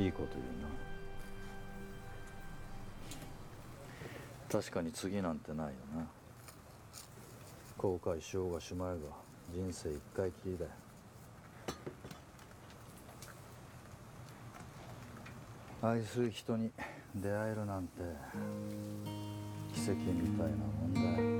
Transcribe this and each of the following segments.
いいこと言うな。確かに次なんてないよな。後悔しようがしまいが人生一回きりだよ。愛する人に出会えるなんて奇跡みたいなもんだよ。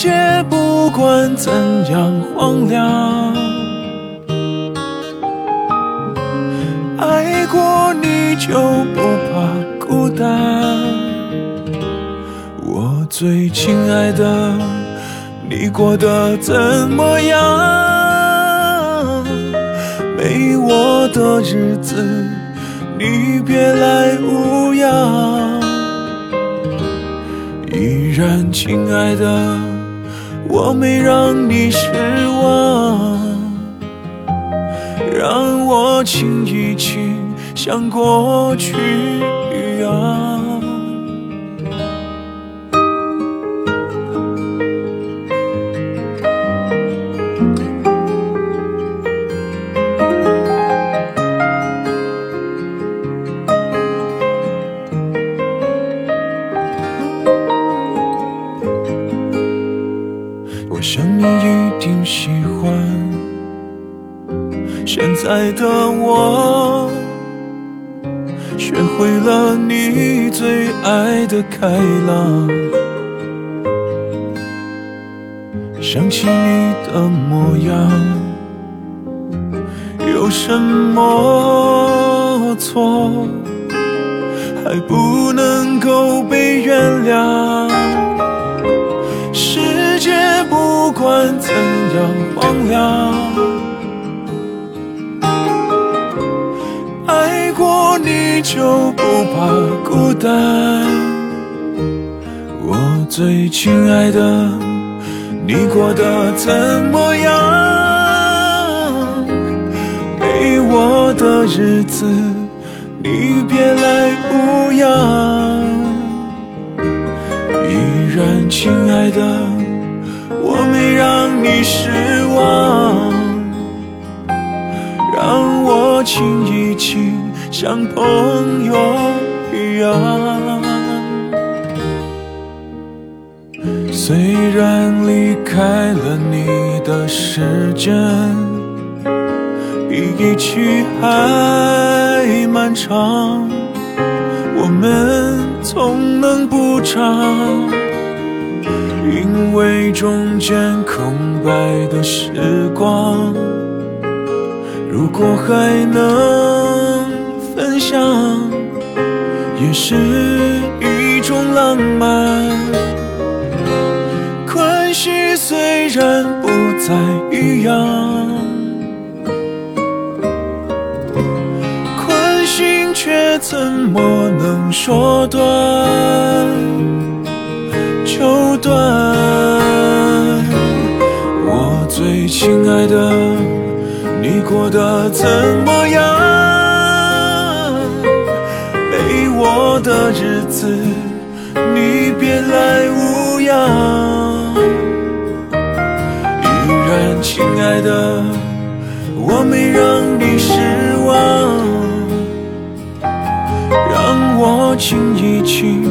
界不管怎样荒凉，爱过你就不怕孤单。我最亲爱的，你过得怎么样？没我的日子，你别来无恙。依然，亲爱的，我没让你失望，让我亲一亲，像过去一样。我想你一定喜欢现在的我，学会了你最爱的开朗。想起你的模样，有什么错，还不能够被原谅？世界管怎样荒凉，爱过你就不怕孤单。我最亲爱的，你过得怎么样？没我的日子，你别来无恙。依然，亲爱的，让你失望，让我亲一亲，像朋友一样。虽然离开了你的时间比一起还漫长，我们总能补偿，因为中间空白的时光，如果还能分享，也是一种浪漫。关系虽然不再一样。关心却怎么能说断就断？我最亲爱的，你过得怎么样？没我的日子，你别来无恙。依然，亲爱的，我没让你失望。让我亲一亲，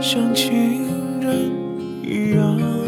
像情人一样。